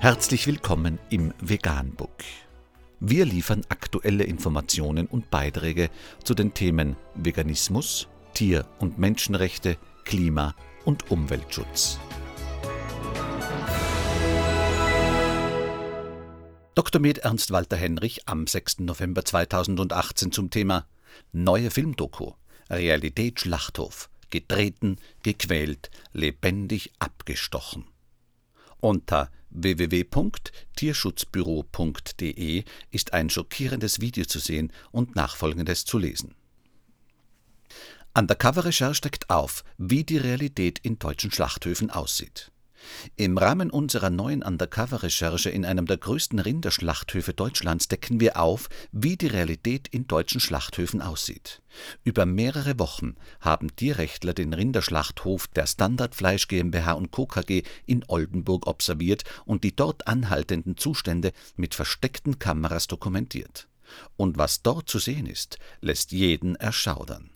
Herzlich willkommen im Veganbook. Wir liefern aktuelle Informationen und Beiträge zu den Themen Veganismus, Tier- und Menschenrechte, Klima- und Umweltschutz. Dr. Med Ernst Walter Henrich am 6. November 2018 zum Thema Neue Filmdoku Realität Schlachthof getreten, gequält, lebendig abgestochen. Unter www.tierschutzbüro.de ist ein schockierendes Video zu sehen und nachfolgendes zu lesen. Undercover-Recherche deckt auf, wie die Realität in deutschen Schlachthöfen aussieht. Im Rahmen unserer neuen Undercover-Recherche in einem der größten Rinderschlachthöfe Deutschlands decken wir auf, wie die Realität in deutschen Schlachthöfen aussieht. Über mehrere Wochen haben Tierrechtler den Rinderschlachthof der Standardfleisch GmbH und Co. KG in Oldenburg observiert und die dort anhaltenden Zustände mit versteckten Kameras dokumentiert. Und was dort zu sehen ist, lässt jeden erschaudern.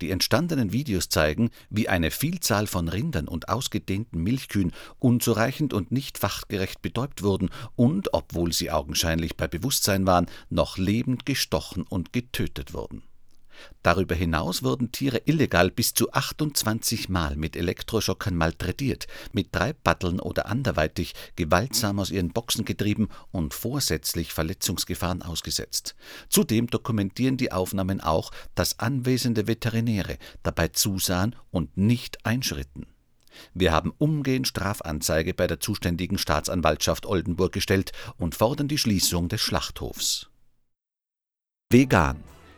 Die entstandenen Videos zeigen, wie eine Vielzahl von Rindern und ausgedehnten Milchkühen unzureichend und nicht fachgerecht betäubt wurden und, obwohl sie augenscheinlich bei Bewusstsein waren, noch lebend gestochen und getötet wurden Darüber hinaus wurden Tiere illegal bis zu 28 Mal mit Elektroschockern malträtiert, mit Treibbatteln oder anderweitig gewaltsam aus ihren Boxen getrieben und vorsätzlich Verletzungsgefahren ausgesetzt. Zudem dokumentieren die Aufnahmen auch, dass anwesende Veterinäre dabei zusahen und nicht einschritten. Wir haben umgehend Strafanzeige bei der zuständigen Staatsanwaltschaft Oldenburg gestellt und fordern die Schließung des Schlachthofs. Vegan